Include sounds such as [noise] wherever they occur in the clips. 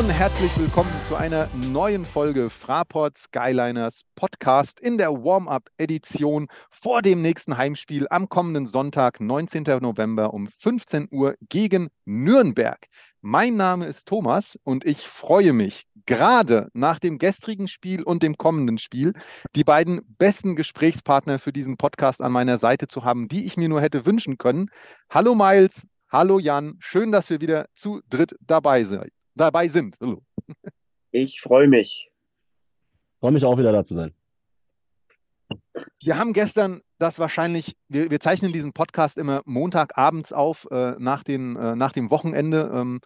und herzlich willkommen zu einer neuen Folge Fraport Skyliners Podcast in der Warm-up-Edition vor dem nächsten Heimspiel am kommenden Sonntag, 19. November um 15 Uhr gegen Nürnberg. Mein Name ist Thomas und ich freue mich, gerade nach dem gestrigen Spiel und dem kommenden Spiel, die beiden besten Gesprächspartner für diesen Podcast an meiner Seite zu haben, die ich mir nur hätte wünschen können. Hallo Miles, hallo Jan, schön, dass wir wieder zu dritt dabei, se dabei sind. Hallo. Ich freue mich. Freue mich auch wieder da zu sein. Wir haben gestern das wahrscheinlich, wir, wir zeichnen diesen Podcast immer Montagabends auf, äh, nach, den, äh, nach dem Wochenende. Ähm,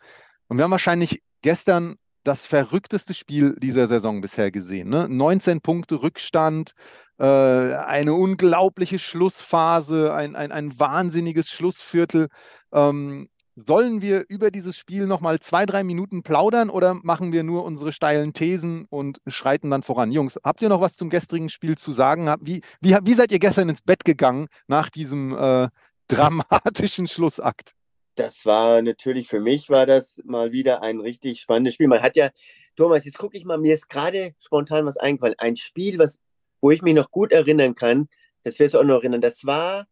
und wir haben wahrscheinlich gestern das verrückteste Spiel dieser Saison bisher gesehen. Ne? 19 Punkte Rückstand, äh, eine unglaubliche Schlussphase, ein, ein, ein wahnsinniges Schlussviertel. Ähm, Sollen wir über dieses Spiel nochmal zwei, drei Minuten plaudern oder machen wir nur unsere steilen Thesen und schreiten dann voran? Jungs, habt ihr noch was zum gestrigen Spiel zu sagen? Wie, wie, wie seid ihr gestern ins Bett gegangen nach diesem äh, [laughs] dramatischen Schlussakt? Das war natürlich, für mich war das mal wieder ein richtig spannendes Spiel. Man hat ja, Thomas, jetzt gucke ich mal, mir ist gerade spontan was eingefallen. Ein Spiel, was, wo ich mich noch gut erinnern kann, das wirst du auch noch erinnern, das war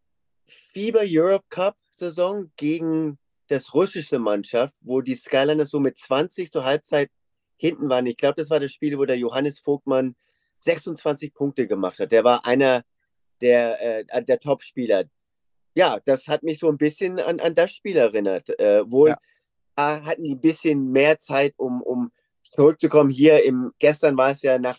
FIBA Europe Cup Saison gegen das russische Mannschaft, wo die Skyliners so mit 20 zur Halbzeit hinten waren. Ich glaube, das war das Spiel, wo der Johannes Vogtmann 26 Punkte gemacht hat. Der war einer der, äh, der Top-Spieler. Ja, das hat mich so ein bisschen an, an das Spiel erinnert. Äh, wohl ja. hatten die ein bisschen mehr Zeit, um, um zurückzukommen. Hier im gestern war es ja nach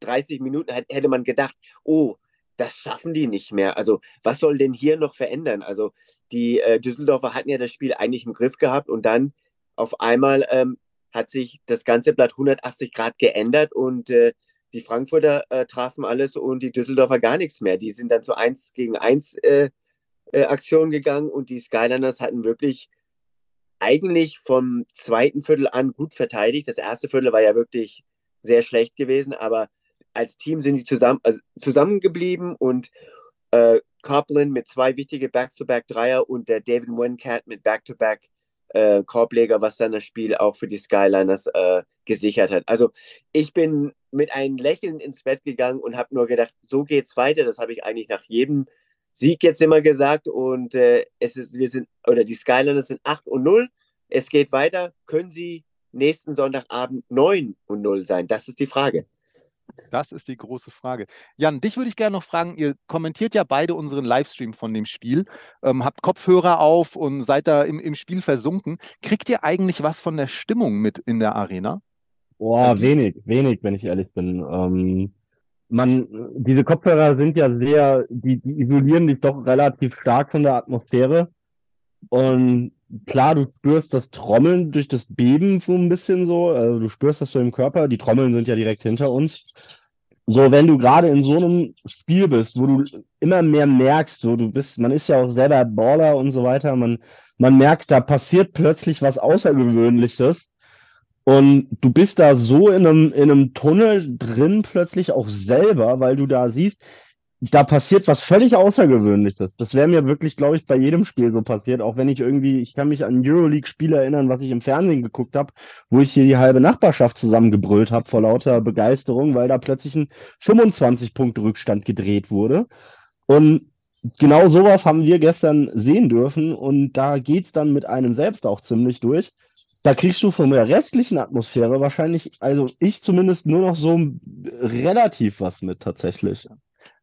30 Minuten, hätte man gedacht, oh, das schaffen die nicht mehr. Also was soll denn hier noch verändern? Also die äh, Düsseldorfer hatten ja das Spiel eigentlich im Griff gehabt und dann auf einmal ähm, hat sich das ganze Blatt 180 Grad geändert und äh, die Frankfurter äh, trafen alles und die Düsseldorfer gar nichts mehr. Die sind dann zu 1 gegen 1 äh, äh, Aktion gegangen und die Skyliners hatten wirklich eigentlich vom zweiten Viertel an gut verteidigt. Das erste Viertel war ja wirklich sehr schlecht gewesen, aber als Team sind sie zusammen, also zusammengeblieben und äh, Copeland mit zwei wichtige Back-to-Back-Dreier und der David Wencat mit Back-to-Back äh, Korbleger, was dann das Spiel auch für die Skyliners äh, gesichert hat. Also ich bin mit einem Lächeln ins Bett gegangen und habe nur gedacht, so geht's weiter. Das habe ich eigentlich nach jedem Sieg jetzt immer gesagt. Und äh, es ist, wir sind, oder die Skyliners sind 8 und 0. Es geht weiter. Können sie nächsten Sonntagabend 9 und 0 sein? Das ist die Frage. Das ist die große Frage. Jan, dich würde ich gerne noch fragen, ihr kommentiert ja beide unseren Livestream von dem Spiel, ähm, habt Kopfhörer auf und seid da im, im Spiel versunken. Kriegt ihr eigentlich was von der Stimmung mit in der Arena? Boah, wenig, wenig, wenn ich ehrlich bin. Ähm, man, diese Kopfhörer sind ja sehr, die, die isolieren dich doch relativ stark von der Atmosphäre. Und klar, du spürst das Trommeln durch das Beben so ein bisschen so. Also du spürst das so im Körper. Die Trommeln sind ja direkt hinter uns. So, wenn du gerade in so einem Spiel bist, wo du immer mehr merkst, so du bist, man ist ja auch selber Baller und so weiter, man, man merkt, da passiert plötzlich was Außergewöhnliches. Und du bist da so in einem, in einem Tunnel drin plötzlich auch selber, weil du da siehst, da passiert was völlig Außergewöhnliches. Das wäre mir wirklich, glaube ich, bei jedem Spiel so passiert. Auch wenn ich irgendwie, ich kann mich an Euroleague-Spiele erinnern, was ich im Fernsehen geguckt habe, wo ich hier die halbe Nachbarschaft zusammengebrüllt habe vor lauter Begeisterung, weil da plötzlich ein 25-Punkt-Rückstand gedreht wurde. Und genau sowas haben wir gestern sehen dürfen. Und da geht's dann mit einem selbst auch ziemlich durch. Da kriegst du von der restlichen Atmosphäre wahrscheinlich, also ich zumindest nur noch so relativ was mit tatsächlich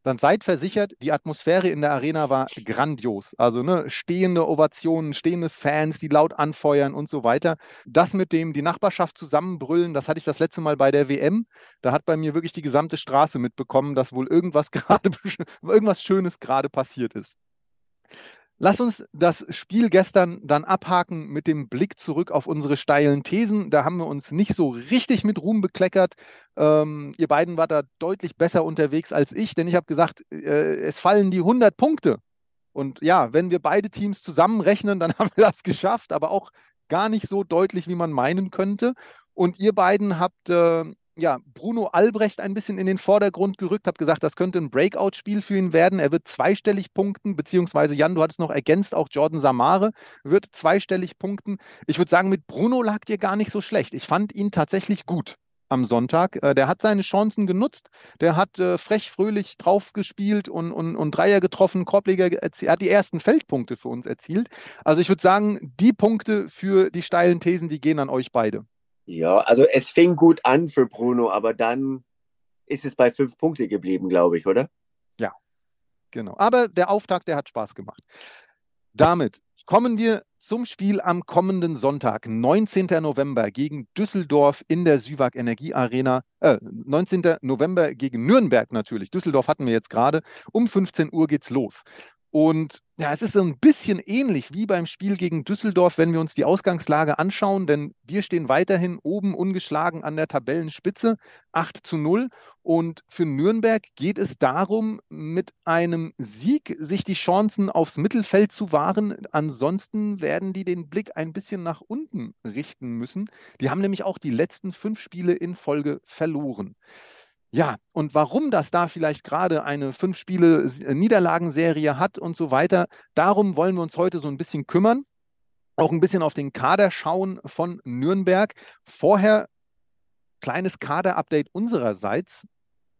dann seid versichert, die Atmosphäre in der Arena war grandios. Also ne, stehende Ovationen, stehende Fans, die laut anfeuern und so weiter. Das mit dem die Nachbarschaft zusammenbrüllen, das hatte ich das letzte Mal bei der WM. Da hat bei mir wirklich die gesamte Straße mitbekommen, dass wohl irgendwas [laughs] gerade irgendwas Schönes gerade passiert ist. Lass uns das Spiel gestern dann abhaken mit dem Blick zurück auf unsere steilen Thesen. Da haben wir uns nicht so richtig mit Ruhm bekleckert. Ähm, ihr beiden wart da deutlich besser unterwegs als ich, denn ich habe gesagt, äh, es fallen die 100 Punkte. Und ja, wenn wir beide Teams zusammenrechnen, dann [laughs] haben wir das geschafft, aber auch gar nicht so deutlich, wie man meinen könnte. Und ihr beiden habt äh, ja, Bruno Albrecht ein bisschen in den Vordergrund gerückt, habe gesagt, das könnte ein Breakout-Spiel für ihn werden. Er wird zweistellig punkten, beziehungsweise Jan, du hattest noch ergänzt, auch Jordan Samare wird zweistellig punkten. Ich würde sagen, mit Bruno lag dir gar nicht so schlecht. Ich fand ihn tatsächlich gut am Sonntag. Äh, der hat seine Chancen genutzt, der hat äh, frech, fröhlich draufgespielt und, und, und Dreier getroffen, Korbleger erzielt, er hat die ersten Feldpunkte für uns erzielt. Also ich würde sagen, die Punkte für die steilen Thesen, die gehen an euch beide. Ja, also es fing gut an für Bruno, aber dann ist es bei fünf Punkte geblieben, glaube ich, oder? Ja, genau. Aber der Auftakt, der hat Spaß gemacht. Damit kommen wir zum Spiel am kommenden Sonntag, 19. November gegen Düsseldorf in der Süwag Energie Arena. Äh, 19. November gegen Nürnberg natürlich. Düsseldorf hatten wir jetzt gerade. Um 15 Uhr geht's los. Und ja, es ist so ein bisschen ähnlich wie beim Spiel gegen Düsseldorf, wenn wir uns die Ausgangslage anschauen, denn wir stehen weiterhin oben ungeschlagen an der Tabellenspitze, 8 zu 0. Und für Nürnberg geht es darum, mit einem Sieg sich die Chancen aufs Mittelfeld zu wahren. Ansonsten werden die den Blick ein bisschen nach unten richten müssen. Die haben nämlich auch die letzten fünf Spiele in Folge verloren. Ja, und warum das da vielleicht gerade eine fünf Spiele äh, Niederlagenserie hat und so weiter, darum wollen wir uns heute so ein bisschen kümmern. Auch ein bisschen auf den Kader schauen von Nürnberg. Vorher kleines Kader-Update unsererseits.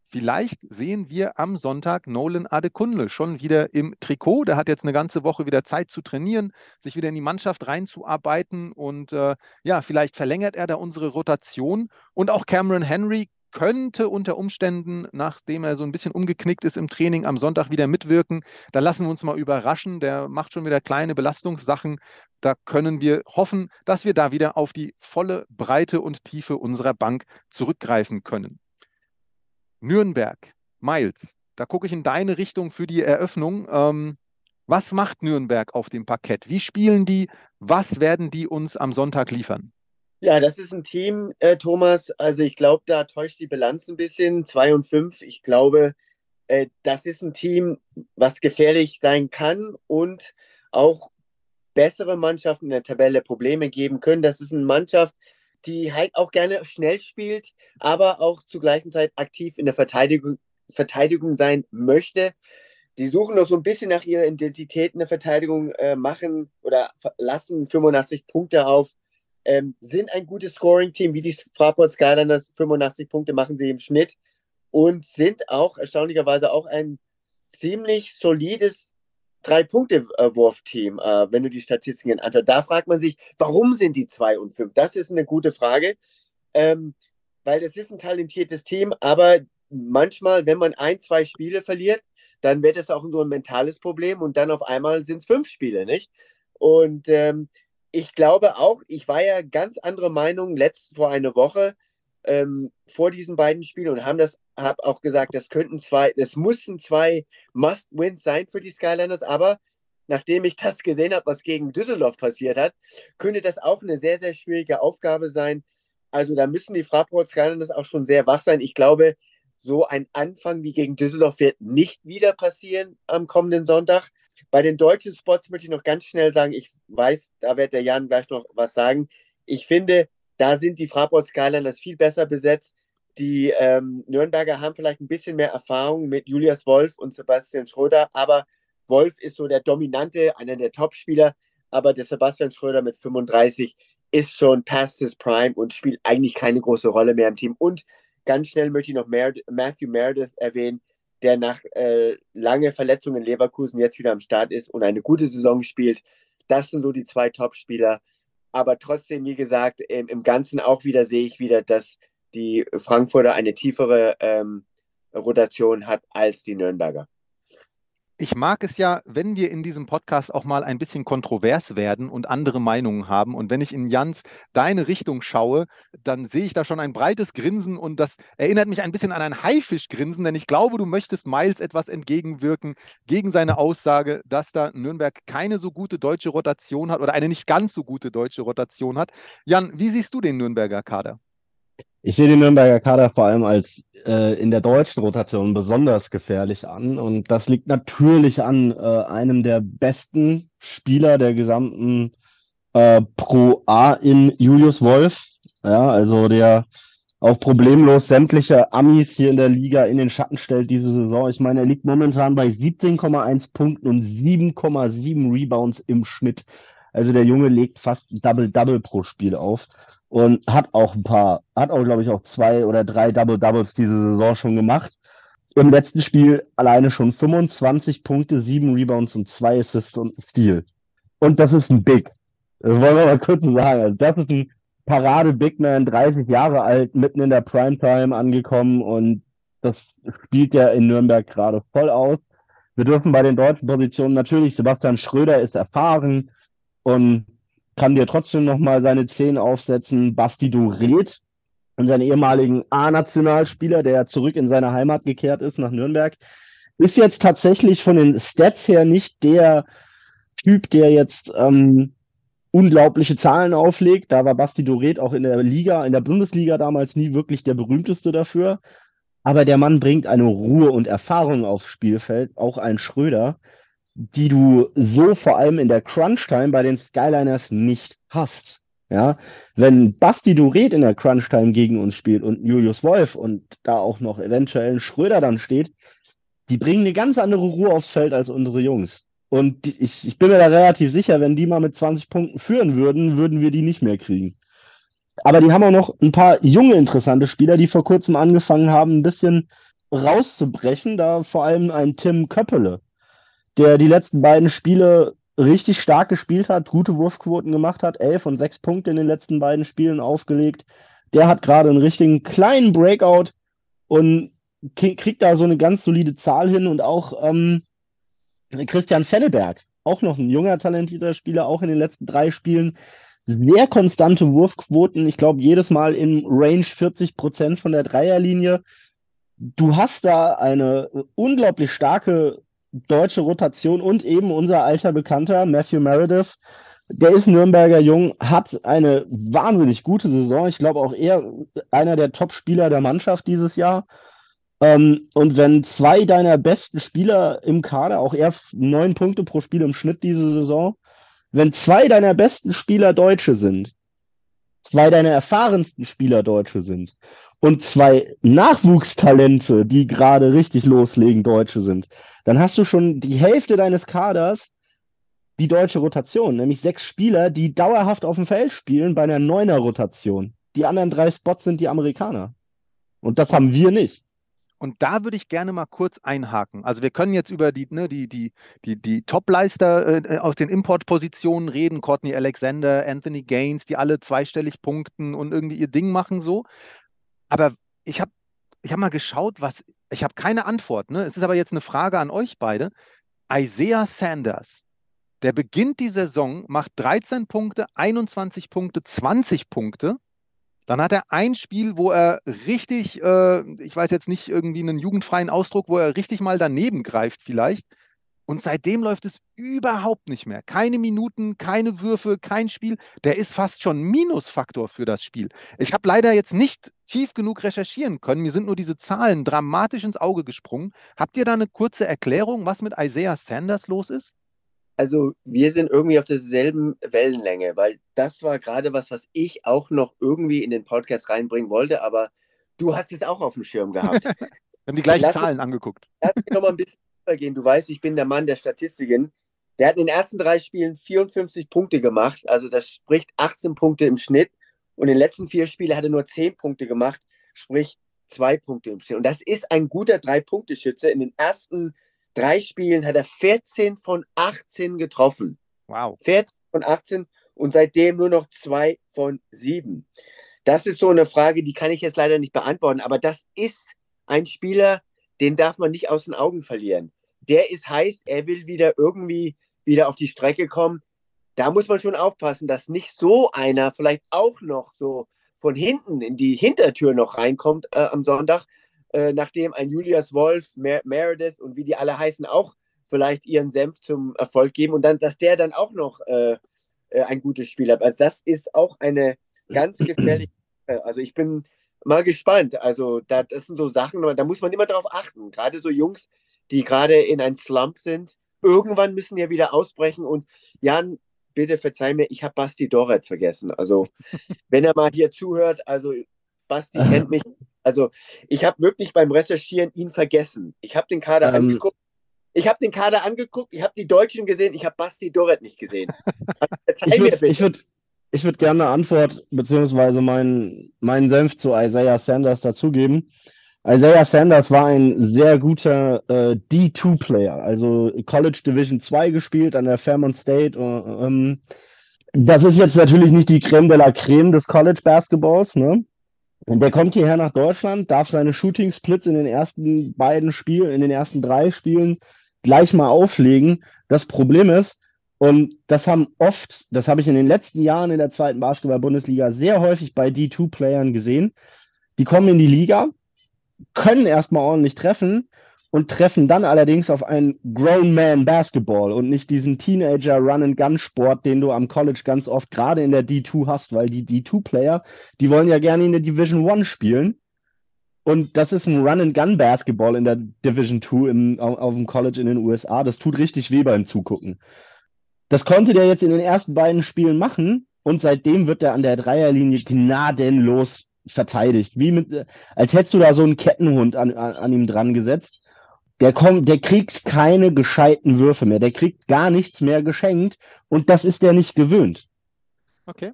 Vielleicht sehen wir am Sonntag Nolan Adekunle schon wieder im Trikot. Der hat jetzt eine ganze Woche wieder Zeit zu trainieren, sich wieder in die Mannschaft reinzuarbeiten und äh, ja, vielleicht verlängert er da unsere Rotation. Und auch Cameron Henry könnte unter Umständen, nachdem er so ein bisschen umgeknickt ist im Training, am Sonntag wieder mitwirken. Da lassen wir uns mal überraschen. Der macht schon wieder kleine Belastungssachen. Da können wir hoffen, dass wir da wieder auf die volle Breite und Tiefe unserer Bank zurückgreifen können. Nürnberg, Miles, da gucke ich in deine Richtung für die Eröffnung. Ähm, was macht Nürnberg auf dem Parkett? Wie spielen die? Was werden die uns am Sonntag liefern? Ja, das ist ein Team, äh, Thomas. Also ich glaube, da täuscht die Bilanz ein bisschen. 2 und 5. Ich glaube, äh, das ist ein Team, was gefährlich sein kann und auch bessere Mannschaften in der Tabelle Probleme geben können. Das ist eine Mannschaft, die halt auch gerne schnell spielt, aber auch zur gleichen Zeit aktiv in der Verteidigung, Verteidigung sein möchte. Die suchen noch so ein bisschen nach ihrer Identität in der Verteidigung, äh, machen oder lassen 85 Punkte auf ähm, sind ein gutes Scoring-Team, wie die Fraport Skyliners. 85 Punkte machen sie im Schnitt und sind auch erstaunlicherweise auch ein ziemlich solides Drei-Punkte-Wurf-Team, äh, wenn du die Statistiken anschaust. Da fragt man sich, warum sind die 2 und 5? Das ist eine gute Frage, ähm, weil es ist ein talentiertes Team, aber manchmal, wenn man ein, zwei Spiele verliert, dann wird es auch so ein mentales Problem und dann auf einmal sind es fünf Spiele, nicht? Und ähm, ich glaube auch, ich war ja ganz andere Meinung letzt vor einer Woche ähm, vor diesen beiden Spielen und haben das, habe auch gesagt, das könnten zwei, das mussten zwei Must-Wins sein für die Skylanders, aber nachdem ich das gesehen habe, was gegen Düsseldorf passiert hat, könnte das auch eine sehr, sehr schwierige Aufgabe sein. Also da müssen die Fraport Skylanders auch schon sehr wach sein. Ich glaube, so ein Anfang wie gegen Düsseldorf wird nicht wieder passieren am kommenden Sonntag. Bei den deutschen Spots möchte ich noch ganz schnell sagen, ich weiß, da wird der Jan gleich noch was sagen. Ich finde, da sind die Fraport Skyliners viel besser besetzt. Die ähm, Nürnberger haben vielleicht ein bisschen mehr Erfahrung mit Julius Wolf und Sebastian Schröder, aber Wolf ist so der dominante, einer der Topspieler, aber der Sebastian Schröder mit 35 ist schon past his prime und spielt eigentlich keine große Rolle mehr im Team. Und ganz schnell möchte ich noch Matthew Meredith erwähnen, der nach äh, lange Verletzungen in Leverkusen jetzt wieder am Start ist und eine gute Saison spielt. Das sind so die zwei Top-Spieler. Aber trotzdem, wie gesagt, im, im, Ganzen auch wieder sehe ich wieder, dass die Frankfurter eine tiefere ähm, Rotation hat als die Nürnberger ich mag es ja, wenn wir in diesem Podcast auch mal ein bisschen kontrovers werden und andere Meinungen haben. Und wenn ich in Jans deine Richtung schaue, dann sehe ich da schon ein breites Grinsen und das erinnert mich ein bisschen an ein Haifischgrinsen, denn ich glaube, du möchtest Miles etwas entgegenwirken gegen seine Aussage, dass da Nürnberg keine so gute deutsche Rotation hat oder eine nicht ganz so gute deutsche Rotation hat. Jan, wie siehst du den Nürnberger Kader? Ich sehe den Nürnberger Kader vor allem als äh, in der deutschen Rotation besonders gefährlich an. Und das liegt natürlich an äh, einem der besten Spieler der gesamten äh, Pro A in Julius Wolf. Ja, also der auch problemlos sämtliche Amis hier in der Liga in den Schatten stellt diese Saison. Ich meine, er liegt momentan bei 17,1 Punkten und 7,7 Rebounds im Schnitt. Also der Junge legt fast Double-Double pro Spiel auf und hat auch ein paar, hat auch, glaube ich, auch zwei oder drei Double-Doubles diese Saison schon gemacht. Im letzten Spiel alleine schon 25 Punkte, sieben Rebounds und zwei Assists und Steal. Und das ist ein Big. Das wollen wir mal kurz sagen. Also das ist ein Parade-Big Man, 30 Jahre alt, mitten in der Primetime angekommen und das spielt ja in Nürnberg gerade voll aus. Wir dürfen bei den deutschen Positionen natürlich, Sebastian Schröder ist erfahren, und kann dir trotzdem nochmal seine Zehn aufsetzen. Basti Duret, unseren ehemaligen A-Nationalspieler, der zurück in seine Heimat gekehrt ist, nach Nürnberg, ist jetzt tatsächlich von den Stats her nicht der Typ, der jetzt ähm, unglaubliche Zahlen auflegt. Da war Basti Doret auch in der Liga, in der Bundesliga damals nie wirklich der berühmteste dafür. Aber der Mann bringt eine Ruhe und Erfahrung aufs Spielfeld, auch ein Schröder, die du so vor allem in der Crunch-Time bei den Skyliners nicht hast. Ja, wenn Basti Duret in der Crunch-Time gegen uns spielt und Julius Wolf und da auch noch eventuell ein Schröder dann steht, die bringen eine ganz andere Ruhe aufs Feld als unsere Jungs. Und ich, ich bin mir da relativ sicher, wenn die mal mit 20 Punkten führen würden, würden wir die nicht mehr kriegen. Aber die haben auch noch ein paar junge, interessante Spieler, die vor kurzem angefangen haben, ein bisschen rauszubrechen. Da vor allem ein Tim Köppele, der die letzten beiden Spiele richtig stark gespielt hat, gute Wurfquoten gemacht hat, elf und sechs Punkte in den letzten beiden Spielen aufgelegt. Der hat gerade einen richtigen kleinen Breakout und kriegt da so eine ganz solide Zahl hin und auch ähm, Christian Fenneberg, auch noch ein junger, talentierter Spieler, auch in den letzten drei Spielen sehr konstante Wurfquoten. Ich glaube, jedes Mal im Range 40 Prozent von der Dreierlinie. Du hast da eine unglaublich starke deutsche Rotation und eben unser alter Bekannter Matthew Meredith. Der ist Nürnberger Jung, hat eine wahnsinnig gute Saison. Ich glaube auch eher einer der Top-Spieler der Mannschaft dieses Jahr. Ähm, und wenn zwei deiner besten Spieler im Kader, auch eher neun Punkte pro Spiel im Schnitt diese Saison, wenn zwei deiner besten Spieler Deutsche sind, zwei deiner erfahrensten Spieler Deutsche sind und zwei Nachwuchstalente, die gerade richtig loslegen, Deutsche sind, dann hast du schon die Hälfte deines Kaders die deutsche Rotation, nämlich sechs Spieler, die dauerhaft auf dem Feld spielen bei einer neuner Rotation. Die anderen drei Spots sind die Amerikaner. Und das haben wir nicht. Und da würde ich gerne mal kurz einhaken. Also wir können jetzt über die, ne, die, die, die, die Topleister äh, aus den Importpositionen reden, Courtney Alexander, Anthony Gaines, die alle zweistellig punkten und irgendwie ihr Ding machen so. Aber ich habe ich hab mal geschaut, was ich habe keine Antwort. Ne? Es ist aber jetzt eine Frage an euch beide. Isaiah Sanders, der beginnt die Saison, macht 13 Punkte, 21 Punkte, 20 Punkte. Dann hat er ein Spiel, wo er richtig, äh, ich weiß jetzt nicht irgendwie einen jugendfreien Ausdruck, wo er richtig mal daneben greift vielleicht. Und seitdem läuft es überhaupt nicht mehr. Keine Minuten, keine Würfe, kein Spiel. Der ist fast schon Minusfaktor für das Spiel. Ich habe leider jetzt nicht tief genug recherchieren können. Mir sind nur diese Zahlen dramatisch ins Auge gesprungen. Habt ihr da eine kurze Erklärung, was mit Isaiah Sanders los ist? Also wir sind irgendwie auf derselben Wellenlänge, weil das war gerade was, was ich auch noch irgendwie in den Podcast reinbringen wollte, aber du hast es auch auf dem Schirm gehabt. [laughs] wir haben die gleichen Zahlen angeguckt. Lass mich noch mal ein bisschen gehen. Du weißt, ich bin der Mann der Statistiken. Der hat in den ersten drei Spielen 54 Punkte gemacht, also das spricht 18 Punkte im Schnitt. Und in den letzten vier Spielen hat er nur 10 Punkte gemacht, sprich zwei Punkte im Schnitt. Und das ist ein guter Drei-Punkte-Schütze. In den ersten drei Spielen hat er 14 von 18 getroffen. Wow. 14 von 18 und seitdem nur noch zwei von sieben. Das ist so eine Frage, die kann ich jetzt leider nicht beantworten, aber das ist ein Spieler, den darf man nicht aus den Augen verlieren. Der ist heiß, er will wieder irgendwie wieder auf die Strecke kommen. Da muss man schon aufpassen, dass nicht so einer vielleicht auch noch so von hinten in die Hintertür noch reinkommt äh, am Sonntag, äh, nachdem ein Julius Wolf, Mer Meredith und wie die alle heißen, auch vielleicht ihren Senf zum Erfolg geben und dann, dass der dann auch noch äh, äh ein gutes Spiel hat. Also das ist auch eine ganz [clears throat] gefährliche. Also ich bin mal gespannt. Also da, das sind so Sachen, da muss man immer darauf achten. Gerade so Jungs, die gerade in einem Slump sind, irgendwann müssen ja wieder ausbrechen. Und Jan, bitte verzeih mir, ich habe Basti Doret vergessen. Also [laughs] wenn er mal hier zuhört, also Basti kennt mich. Also ich habe wirklich beim Recherchieren ihn vergessen. Ich habe den Kader ähm, angeguckt. Ich habe den Kader angeguckt, ich habe die Deutschen gesehen, ich habe Basti Doret nicht gesehen. [laughs] Also, ich würde ich würd, ich würd gerne eine Antwort beziehungsweise meinen mein Senf zu Isaiah Sanders dazugeben. Isaiah Sanders war ein sehr guter äh, D2-Player, also College Division 2 gespielt an der Fairmont State. Uh, ähm, das ist jetzt natürlich nicht die Creme de la Creme des College Basketballs, ne? Und der kommt hierher nach Deutschland, darf seine Shooting Splits in den ersten beiden Spielen, in den ersten drei Spielen gleich mal auflegen. Das Problem ist, und das haben oft, das habe ich in den letzten Jahren in der zweiten Basketball-Bundesliga sehr häufig bei D2-Playern gesehen. Die kommen in die Liga, können erstmal ordentlich treffen und treffen dann allerdings auf einen Grown Man Basketball und nicht diesen Teenager Run and Gun Sport, den du am College ganz oft gerade in der D2 hast, weil die D2 Player, die wollen ja gerne in der Division 1 spielen. Und das ist ein Run and Gun Basketball in der Division 2 im, auf, auf dem College in den USA. Das tut richtig weh beim Zugucken. Das konnte der jetzt in den ersten beiden Spielen machen und seitdem wird er an der Dreierlinie gnadenlos verteidigt. Wie mit, als hättest du da so einen Kettenhund an, an, an ihm dran gesetzt. Der kommt, der kriegt keine gescheiten Würfe mehr. Der kriegt gar nichts mehr geschenkt und das ist der nicht gewöhnt. Okay.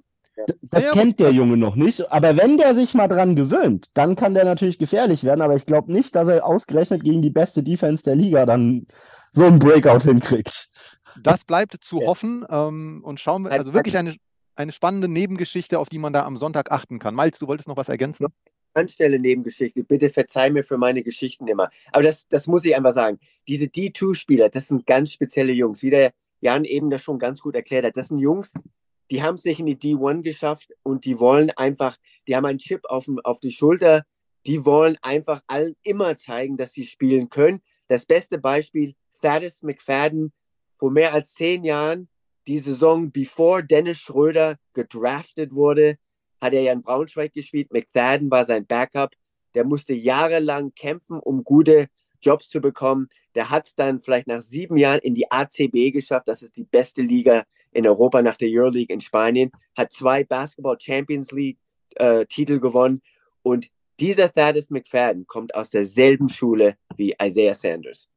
Das ja, kennt der Junge noch nicht. Aber wenn der sich mal dran gewöhnt, dann kann der natürlich gefährlich werden. Aber ich glaube nicht, dass er ausgerechnet gegen die beste Defense der Liga dann so einen Breakout hinkriegt. Das bleibt zu hoffen ähm, und schauen wir, also wirklich eine, eine spannende Nebengeschichte, auf die man da am Sonntag achten kann. Miles, du wolltest noch was ergänzen? Anstelle Nebengeschichte. Bitte verzeih mir für meine Geschichten immer. Aber das, das muss ich einfach sagen. Diese D2-Spieler, das sind ganz spezielle Jungs. Wie der Jan eben das schon ganz gut erklärt hat. Das sind Jungs, die haben es nicht in die D1 geschafft und die wollen einfach, die haben einen Chip auf, auf die Schulter. Die wollen einfach allen immer zeigen, dass sie spielen können. Das beste Beispiel, Thaddeus McFadden, vor mehr als zehn Jahren die Saison, bevor Dennis Schröder gedraftet wurde, hat er ja in Braunschweig gespielt. McFadden war sein Backup. Der musste jahrelang kämpfen, um gute Jobs zu bekommen. Der hat es dann vielleicht nach sieben Jahren in die ACB geschafft. Das ist die beste Liga in Europa nach der Euroleague in Spanien. Hat zwei Basketball Champions League äh, Titel gewonnen. Und dieser Thaddeus McFadden kommt aus derselben Schule wie Isaiah Sanders.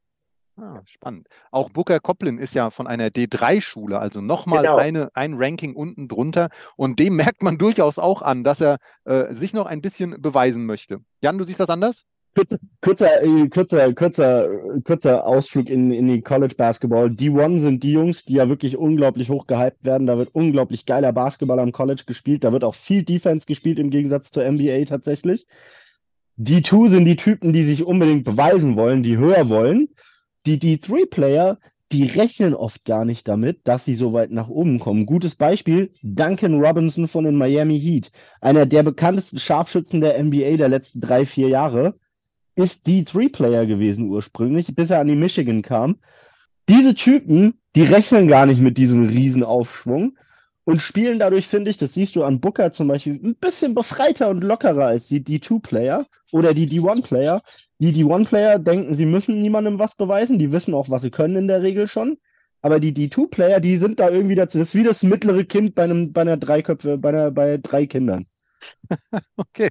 Ah, spannend. Auch Booker Coplin ist ja von einer D3-Schule, also nochmal genau. eine, ein Ranking unten drunter. Und dem merkt man [laughs] durchaus auch an, dass er äh, sich noch ein bisschen beweisen möchte. Jan, du siehst das anders? Kürzer, kürzer, äh, kürzer, kürzer, kürzer Ausflug in, in die College Basketball. D1 sind die Jungs, die ja wirklich unglaublich hoch gehypt werden. Da wird unglaublich geiler Basketball am College gespielt. Da wird auch viel Defense gespielt im Gegensatz zur NBA tatsächlich. D2 sind die Typen, die sich unbedingt beweisen wollen, die höher wollen die, die Three-Player, die rechnen oft gar nicht damit, dass sie so weit nach oben kommen. Gutes Beispiel, Duncan Robinson von den Miami Heat. Einer der bekanntesten Scharfschützen der NBA der letzten drei, vier Jahre. Ist die Three-Player gewesen ursprünglich, bis er an die Michigan kam. Diese Typen, die rechnen gar nicht mit diesem Riesenaufschwung und spielen dadurch, finde ich, das siehst du an Booker zum Beispiel, ein bisschen befreiter und lockerer als die D2-Player oder die D1-Player. Die D1-Player denken, sie müssen niemandem was beweisen, die wissen auch, was sie können in der Regel schon. Aber die D2-Player, die sind da irgendwie dazu. Das ist wie das mittlere Kind bei einem, bei einer Dreiköpfe, bei einer, bei drei Kindern. [laughs] okay.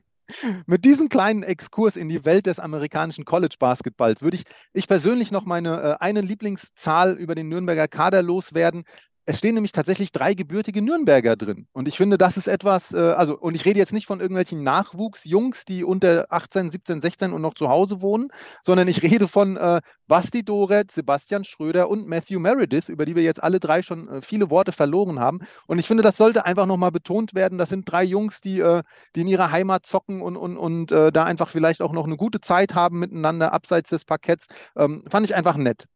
Mit diesem kleinen Exkurs in die Welt des amerikanischen College Basketballs würde ich, ich persönlich noch meine äh, eine Lieblingszahl über den Nürnberger Kader loswerden. Es stehen nämlich tatsächlich drei gebürtige Nürnberger drin. Und ich finde, das ist etwas, äh, also, und ich rede jetzt nicht von irgendwelchen Nachwuchsjungs, die unter 18, 17, 16 und noch zu Hause wohnen, sondern ich rede von äh, Basti Doret, Sebastian Schröder und Matthew Meredith, über die wir jetzt alle drei schon äh, viele Worte verloren haben. Und ich finde, das sollte einfach nochmal betont werden. Das sind drei Jungs, die, äh, die in ihrer Heimat zocken und, und, und äh, da einfach vielleicht auch noch eine gute Zeit haben miteinander abseits des Parketts. Ähm, fand ich einfach nett.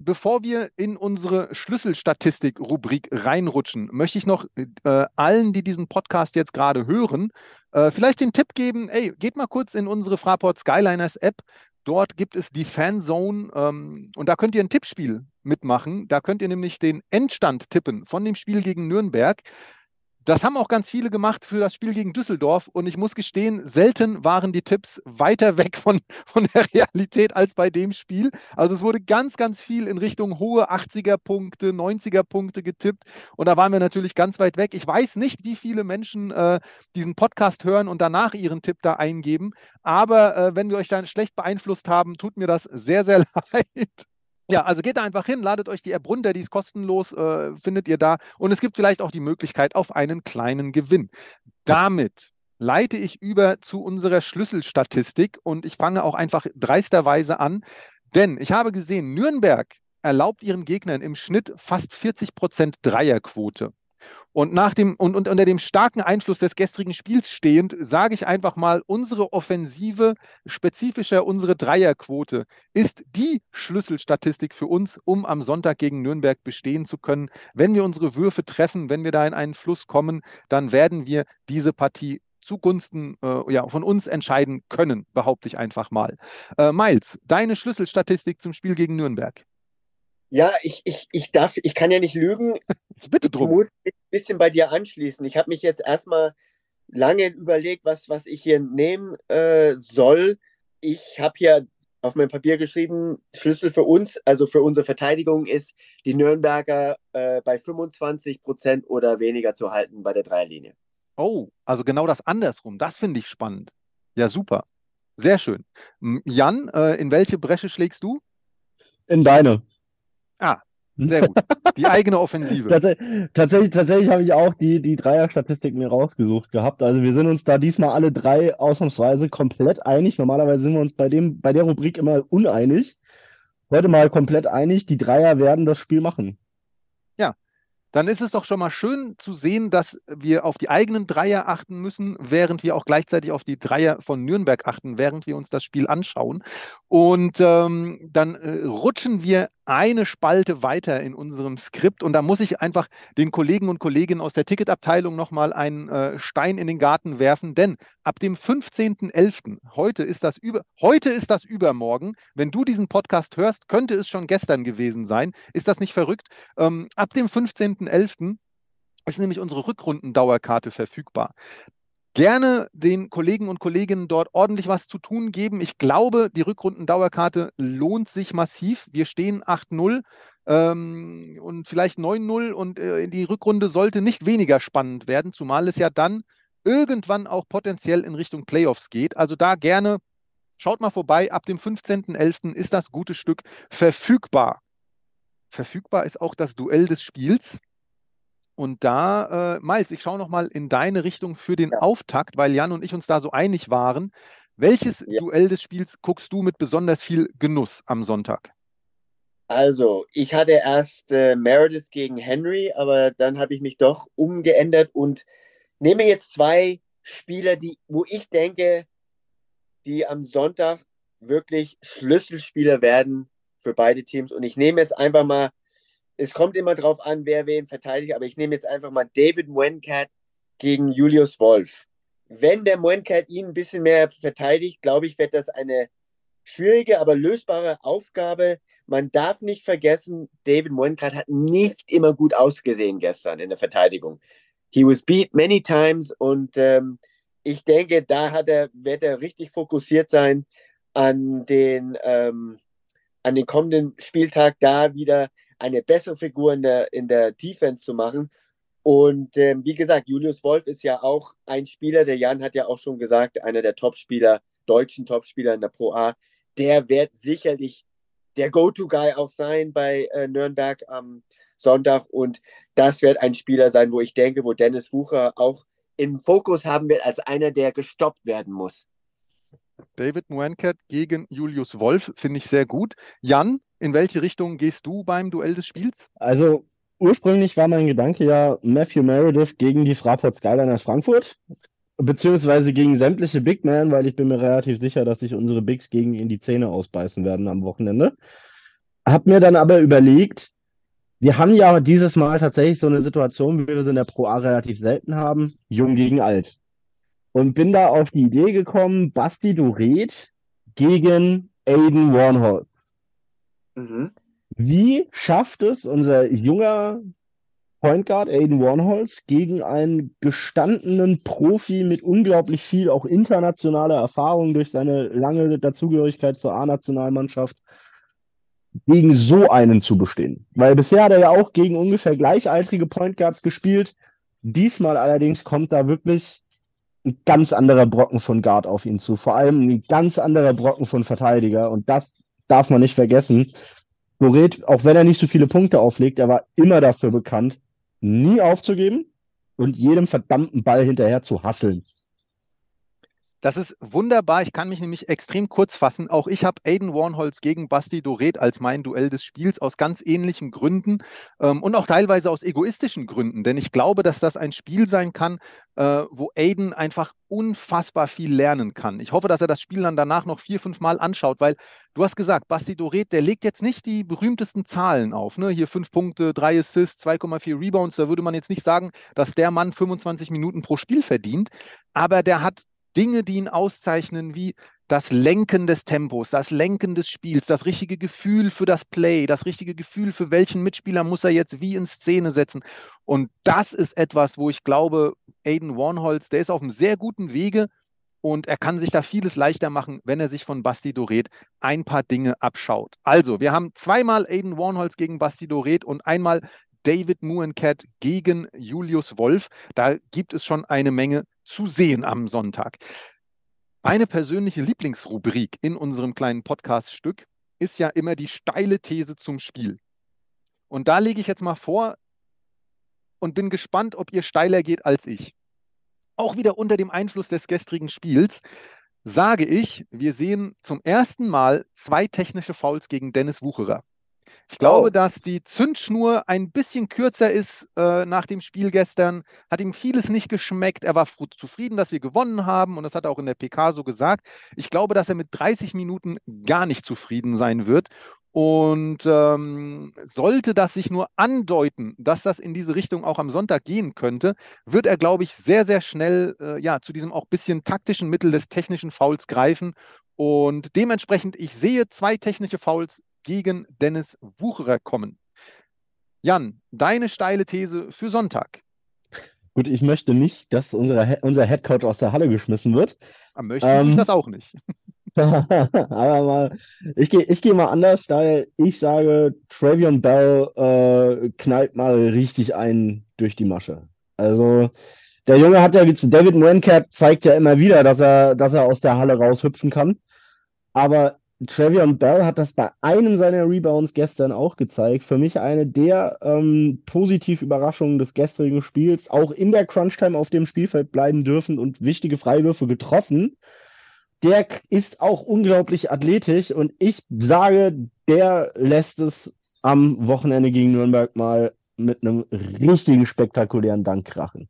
Bevor wir in unsere Schlüsselstatistik-Rubrik reinrutschen, möchte ich noch äh, allen, die diesen Podcast jetzt gerade hören, äh, vielleicht den Tipp geben, ey, geht mal kurz in unsere Fraport Skyliners App. Dort gibt es die Fanzone ähm, und da könnt ihr ein Tippspiel mitmachen. Da könnt ihr nämlich den Endstand tippen von dem Spiel gegen Nürnberg. Das haben auch ganz viele gemacht für das Spiel gegen Düsseldorf. Und ich muss gestehen, selten waren die Tipps weiter weg von, [laughs] von der Realität als bei dem Spiel. Also es wurde ganz, ganz viel in Richtung hohe 80er-Punkte, 90er-Punkte getippt. Und da waren wir natürlich ganz weit weg. Ich weiß nicht, wie viele Menschen äh, diesen Podcast hören und danach ihren Tipp da eingeben. Aber äh, wenn wir euch da schlecht beeinflusst haben, tut mir das sehr, sehr [laughs] leid. Ja, also geht da einfach hin, ladet euch die App runter, die ist kostenlos, äh, findet ihr da. Und es gibt vielleicht auch die Möglichkeit auf einen kleinen Gewinn. Damit leite ich über zu unserer Schlüsselstatistik und ich fange auch einfach dreisterweise an, denn ich habe gesehen, Nürnberg erlaubt ihren Gegnern im Schnitt fast 40 Prozent Dreierquote. Und, nach dem, und, und unter dem starken Einfluss des gestrigen Spiels stehend, sage ich einfach mal, unsere Offensive, spezifischer unsere Dreierquote, ist die Schlüsselstatistik für uns, um am Sonntag gegen Nürnberg bestehen zu können. Wenn wir unsere Würfe treffen, wenn wir da in einen Fluss kommen, dann werden wir diese Partie zugunsten äh, ja, von uns entscheiden können, behaupte ich einfach mal. Äh, Miles, deine Schlüsselstatistik zum Spiel gegen Nürnberg. Ja, ich, ich, ich darf, ich kann ja nicht lügen. [laughs] Bitte drum. Ich muss ein bisschen bei dir anschließen. Ich habe mich jetzt erstmal lange überlegt, was, was ich hier nehmen äh, soll. Ich habe hier auf mein Papier geschrieben, Schlüssel für uns, also für unsere Verteidigung ist, die Nürnberger äh, bei 25 Prozent oder weniger zu halten bei der Dreierlinie. Oh, also genau das andersrum. Das finde ich spannend. Ja, super. Sehr schön. Jan, äh, in welche Bresche schlägst du? In deine. Ah, sehr gut. Die eigene Offensive. [laughs] tatsächlich, tatsächlich habe ich auch die, die Dreier-Statistik mir rausgesucht gehabt. Also wir sind uns da diesmal alle drei ausnahmsweise komplett einig. Normalerweise sind wir uns bei dem, bei der Rubrik immer uneinig. Heute mal komplett einig. Die Dreier werden das Spiel machen dann ist es doch schon mal schön zu sehen, dass wir auf die eigenen Dreier achten müssen, während wir auch gleichzeitig auf die Dreier von Nürnberg achten, während wir uns das Spiel anschauen. Und ähm, dann äh, rutschen wir eine Spalte weiter in unserem Skript und da muss ich einfach den Kollegen und Kolleginnen aus der Ticketabteilung nochmal einen äh, Stein in den Garten werfen, denn ab dem 15.11., heute ist das über, heute ist das übermorgen, wenn du diesen Podcast hörst, könnte es schon gestern gewesen sein. Ist das nicht verrückt? Ähm, ab dem 15.11. ist nämlich unsere Rückrundendauerkarte verfügbar gerne den Kollegen und Kolleginnen dort ordentlich was zu tun geben. Ich glaube, die Rückrundendauerkarte lohnt sich massiv. Wir stehen 8-0 ähm, und vielleicht 9-0 und äh, die Rückrunde sollte nicht weniger spannend werden, zumal es ja dann irgendwann auch potenziell in Richtung Playoffs geht. Also da gerne schaut mal vorbei. Ab dem 15.11. ist das gute Stück verfügbar. Verfügbar ist auch das Duell des Spiels. Und da, äh, Miles, ich schaue nochmal in deine Richtung für den ja. Auftakt, weil Jan und ich uns da so einig waren. Welches ja. Duell des Spiels guckst du mit besonders viel Genuss am Sonntag? Also, ich hatte erst äh, Meredith gegen Henry, aber dann habe ich mich doch umgeändert und nehme jetzt zwei Spieler, die, wo ich denke, die am Sonntag wirklich Schlüsselspieler werden für beide Teams. Und ich nehme jetzt einfach mal es kommt immer drauf an, wer wen verteidigt, aber ich nehme jetzt einfach mal David Mwencat gegen Julius Wolf. Wenn der Mwencat ihn ein bisschen mehr verteidigt, glaube ich, wird das eine schwierige, aber lösbare Aufgabe. Man darf nicht vergessen, David Mwencat hat nicht immer gut ausgesehen gestern in der Verteidigung. He was beat many times und ähm, ich denke, da hat er, wird er richtig fokussiert sein an den, ähm, an den kommenden Spieltag, da wieder eine bessere Figur in der, in der Defense zu machen. Und ähm, wie gesagt, Julius Wolf ist ja auch ein Spieler, der Jan hat ja auch schon gesagt, einer der Topspieler, deutschen Topspieler in der Pro A. Der wird sicherlich der Go-To-Guy auch sein bei äh, Nürnberg am Sonntag. Und das wird ein Spieler sein, wo ich denke, wo Dennis Wucher auch im Fokus haben wird als einer, der gestoppt werden muss. David Muenket gegen Julius Wolf finde ich sehr gut. Jan, in welche Richtung gehst du beim Duell des Spiels? Also ursprünglich war mein Gedanke ja Matthew Meredith gegen die Fraport Skyliners Frankfurt, beziehungsweise gegen sämtliche Big Men, weil ich bin mir relativ sicher, dass sich unsere Bigs gegen in die Zähne ausbeißen werden am Wochenende. Hab mir dann aber überlegt, wir haben ja dieses Mal tatsächlich so eine Situation, wie wir es in der Pro A relativ selten haben, jung gegen alt. Und bin da auf die Idee gekommen, Basti Duret gegen Aiden Warnholz. Mhm. Wie schafft es unser junger Point Guard Aiden Warnholz gegen einen gestandenen Profi mit unglaublich viel auch internationaler Erfahrung durch seine lange Dazugehörigkeit zur A-Nationalmannschaft gegen so einen zu bestehen. Weil bisher hat er ja auch gegen ungefähr gleichaltrige Point Guards gespielt. Diesmal allerdings kommt da wirklich ein ganz anderer Brocken von Guard auf ihn zu. Vor allem ein ganz anderer Brocken von Verteidiger. Und das darf man nicht vergessen. Moret, auch wenn er nicht so viele Punkte auflegt, er war immer dafür bekannt, nie aufzugeben und jedem verdammten Ball hinterher zu hasseln. Das ist wunderbar. Ich kann mich nämlich extrem kurz fassen. Auch ich habe Aiden Warnholz gegen Basti Doret als mein Duell des Spiels aus ganz ähnlichen Gründen ähm, und auch teilweise aus egoistischen Gründen. Denn ich glaube, dass das ein Spiel sein kann, äh, wo Aiden einfach unfassbar viel lernen kann. Ich hoffe, dass er das Spiel dann danach noch vier, fünf Mal anschaut, weil du hast gesagt, Basti Doret, der legt jetzt nicht die berühmtesten Zahlen auf. Ne? Hier fünf Punkte, drei Assists, 2,4 Rebounds. Da würde man jetzt nicht sagen, dass der Mann 25 Minuten pro Spiel verdient. Aber der hat Dinge, die ihn auszeichnen, wie das Lenken des Tempos, das Lenken des Spiels, das richtige Gefühl für das Play, das richtige Gefühl für welchen Mitspieler muss er jetzt wie in Szene setzen. Und das ist etwas, wo ich glaube, Aiden Warnholz, der ist auf einem sehr guten Wege und er kann sich da vieles leichter machen, wenn er sich von Basti Doret ein paar Dinge abschaut. Also, wir haben zweimal Aiden Warnholz gegen Basti Doret und einmal David Muencat gegen Julius Wolf. Da gibt es schon eine Menge zu sehen am Sonntag. Meine persönliche Lieblingsrubrik in unserem kleinen Podcast-Stück ist ja immer die steile These zum Spiel. Und da lege ich jetzt mal vor und bin gespannt, ob ihr steiler geht als ich. Auch wieder unter dem Einfluss des gestrigen Spiels sage ich, wir sehen zum ersten Mal zwei technische Fouls gegen Dennis Wucherer. Ich glaube, oh. dass die Zündschnur ein bisschen kürzer ist äh, nach dem Spiel gestern. Hat ihm vieles nicht geschmeckt. Er war zufrieden, dass wir gewonnen haben und das hat er auch in der PK so gesagt. Ich glaube, dass er mit 30 Minuten gar nicht zufrieden sein wird. Und ähm, sollte das sich nur andeuten, dass das in diese Richtung auch am Sonntag gehen könnte, wird er, glaube ich, sehr, sehr schnell äh, ja, zu diesem auch bisschen taktischen Mittel des technischen Fouls greifen. Und dementsprechend, ich sehe zwei technische Fouls gegen Dennis Wucherer kommen. Jan, deine steile These für Sonntag. Gut, ich möchte nicht, dass unsere, unser Headcoach aus der Halle geschmissen wird. Möchte ähm, ich das auch nicht. [laughs] aber mal, ich gehe ich geh mal anders, da ich sage, Travion Bell äh, knallt mal richtig ein durch die Masche. Also der Junge hat ja, David Moencat zeigt ja immer wieder, dass er, dass er aus der Halle raushüpfen kann. Aber Trevion Bell hat das bei einem seiner Rebounds gestern auch gezeigt. Für mich eine der ähm, positiv Überraschungen des gestrigen Spiels. Auch in der Crunch-Time auf dem Spielfeld bleiben dürfen und wichtige Freiwürfe getroffen. Der ist auch unglaublich athletisch und ich sage, der lässt es am Wochenende gegen Nürnberg mal mit einem richtigen spektakulären Dank krachen.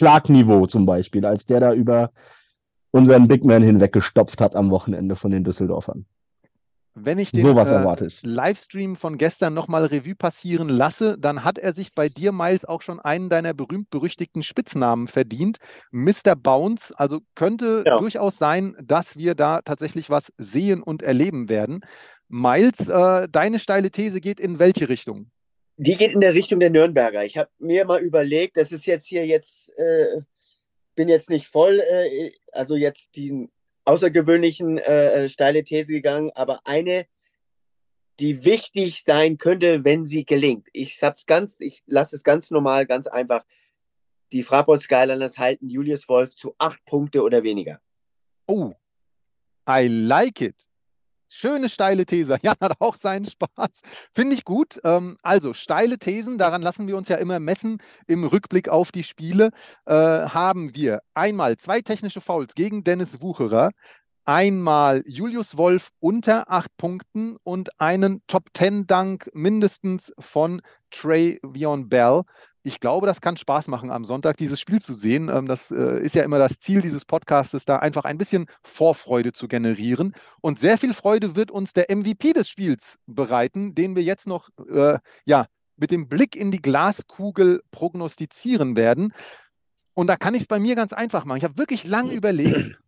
Schlagniveau zum Beispiel, als der da über unseren Big Man hinweggestopft hat am Wochenende von den Düsseldorfern. Wenn ich den äh, Livestream von gestern nochmal Revue passieren lasse, dann hat er sich bei dir, Miles, auch schon einen deiner berühmt-berüchtigten Spitznamen verdient, Mr. Bounce. Also könnte ja. durchaus sein, dass wir da tatsächlich was sehen und erleben werden. Miles, äh, deine steile These geht in welche Richtung? Die geht in der Richtung der Nürnberger. Ich habe mir mal überlegt, das ist jetzt hier jetzt, äh, bin jetzt nicht voll, äh, also jetzt die außergewöhnlichen äh, äh, steile These gegangen, aber eine, die wichtig sein könnte, wenn sie gelingt. Ich hab's ganz, ich lasse es ganz normal, ganz einfach. Die Fraport Skyliners halten Julius Wolf zu acht Punkte oder weniger. Oh, I like it. Schöne steile These. [laughs] Jan hat auch seinen Spaß. Finde ich gut. Ähm, also steile Thesen, daran lassen wir uns ja immer messen im Rückblick auf die Spiele. Äh, haben wir einmal zwei technische Fouls gegen Dennis Wucherer, einmal Julius Wolf unter acht Punkten und einen Top-10-Dank mindestens von Trey Vion Bell ich glaube, das kann Spaß machen, am Sonntag dieses Spiel zu sehen. Ähm, das äh, ist ja immer das Ziel dieses Podcastes, da einfach ein bisschen Vorfreude zu generieren. Und sehr viel Freude wird uns der MVP des Spiels bereiten, den wir jetzt noch äh, ja, mit dem Blick in die Glaskugel prognostizieren werden. Und da kann ich es bei mir ganz einfach machen. Ich habe wirklich lange überlegt,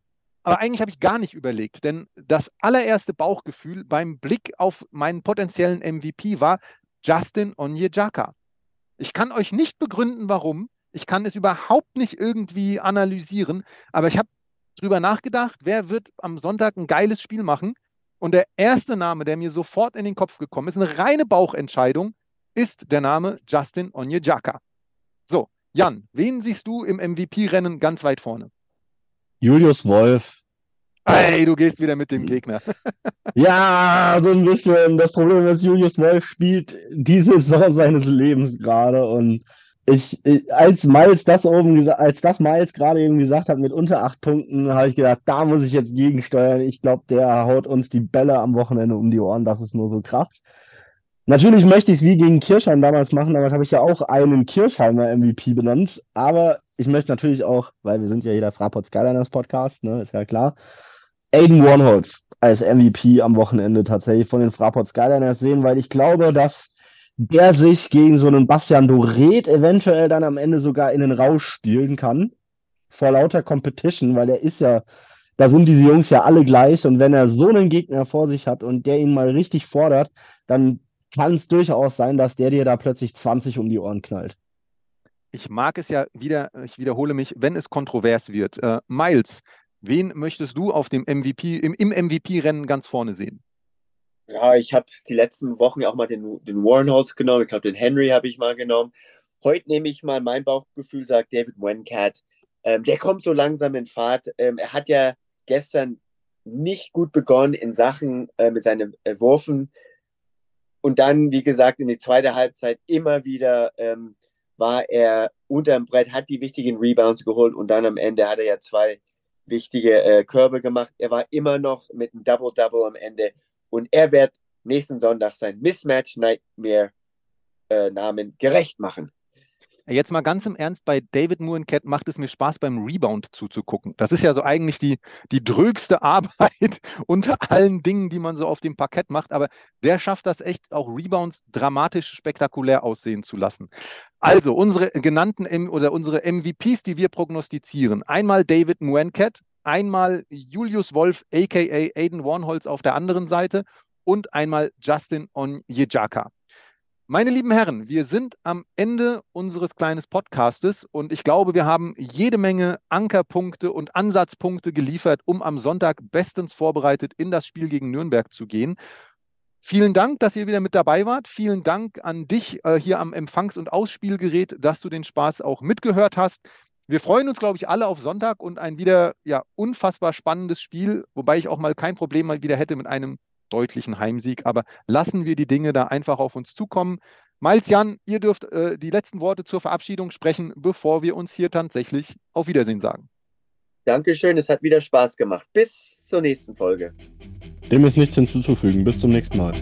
aber eigentlich habe ich gar nicht überlegt, denn das allererste Bauchgefühl beim Blick auf meinen potenziellen MVP war Justin Onyejaka. Ich kann euch nicht begründen, warum. Ich kann es überhaupt nicht irgendwie analysieren, aber ich habe drüber nachgedacht, wer wird am Sonntag ein geiles Spiel machen. Und der erste Name, der mir sofort in den Kopf gekommen ist, eine reine Bauchentscheidung, ist der Name Justin Onyejaka. So, Jan, wen siehst du im MVP-Rennen ganz weit vorne? Julius Wolf. Ey, du gehst wieder mit dem Gegner. [laughs] ja, so ein bisschen. Das Problem ist, Julius Wolf spielt diese Saison seines Lebens gerade und ich, ich, als Miles das oben als das Miles gerade eben gesagt hat mit unter acht Punkten, habe ich gedacht, da muss ich jetzt gegensteuern. Ich glaube, der haut uns die Bälle am Wochenende um die Ohren. Das ist nur so Kraft. Natürlich möchte ich es wie gegen Kirchheim damals machen, damals habe ich ja auch einen Kirchheimer MVP benannt. Aber ich möchte natürlich auch, weil wir sind ja jeder Fraport Skyliners Podcast, ne, ist ja klar, Aiden Warnholz als MVP am Wochenende tatsächlich von den Fraport Skyliners sehen, weil ich glaube, dass der sich gegen so einen Bastian Doret eventuell dann am Ende sogar in den Rausch spielen kann. Vor lauter Competition, weil er ist ja, da sind diese Jungs ja alle gleich und wenn er so einen Gegner vor sich hat und der ihn mal richtig fordert, dann kann es durchaus sein, dass der dir da plötzlich 20 um die Ohren knallt. Ich mag es ja wieder, ich wiederhole mich, wenn es kontrovers wird. Äh, Miles, wen möchtest du auf dem MVP, im, im MVP-Rennen ganz vorne sehen? Ja, ich habe die letzten Wochen auch mal den, den Warrenholz genommen. Ich glaube, den Henry habe ich mal genommen. Heute nehme ich mal mein Bauchgefühl, sagt David Wencat. Ähm, der kommt so langsam in Fahrt. Ähm, er hat ja gestern nicht gut begonnen in Sachen äh, mit seinen äh, Wurfen. Und dann, wie gesagt, in die zweite Halbzeit immer wieder ähm, war er unterm Brett, hat die wichtigen Rebounds geholt und dann am Ende hat er ja zwei wichtige äh, Körbe gemacht. Er war immer noch mit einem Double-Double am Ende und er wird nächsten Sonntag sein Mismatch Nightmare äh, Namen gerecht machen. Jetzt mal ganz im Ernst, bei David Murencat macht es mir Spaß, beim Rebound zuzugucken. Das ist ja so eigentlich die, die drögste [laughs] Arbeit unter allen Dingen, die man so auf dem Parkett macht. Aber der schafft das echt, auch Rebounds dramatisch spektakulär aussehen zu lassen. Also unsere genannten M oder unsere MVPs, die wir prognostizieren. Einmal David Muencat, einmal Julius Wolf, aka Aiden Warnholz auf der anderen Seite und einmal Justin Onyejaka. Meine lieben Herren, wir sind am Ende unseres kleinen Podcastes und ich glaube, wir haben jede Menge Ankerpunkte und Ansatzpunkte geliefert, um am Sonntag bestens vorbereitet in das Spiel gegen Nürnberg zu gehen. Vielen Dank, dass ihr wieder mit dabei wart. Vielen Dank an dich äh, hier am Empfangs- und Ausspielgerät, dass du den Spaß auch mitgehört hast. Wir freuen uns, glaube ich, alle auf Sonntag und ein wieder ja, unfassbar spannendes Spiel, wobei ich auch mal kein Problem mal wieder hätte mit einem deutlichen Heimsieg. Aber lassen wir die Dinge da einfach auf uns zukommen. Miles Jan, ihr dürft äh, die letzten Worte zur Verabschiedung sprechen, bevor wir uns hier tatsächlich auf Wiedersehen sagen. Dankeschön, es hat wieder Spaß gemacht. Bis zur nächsten Folge. Dem ist nichts hinzuzufügen. Bis zum nächsten Mal.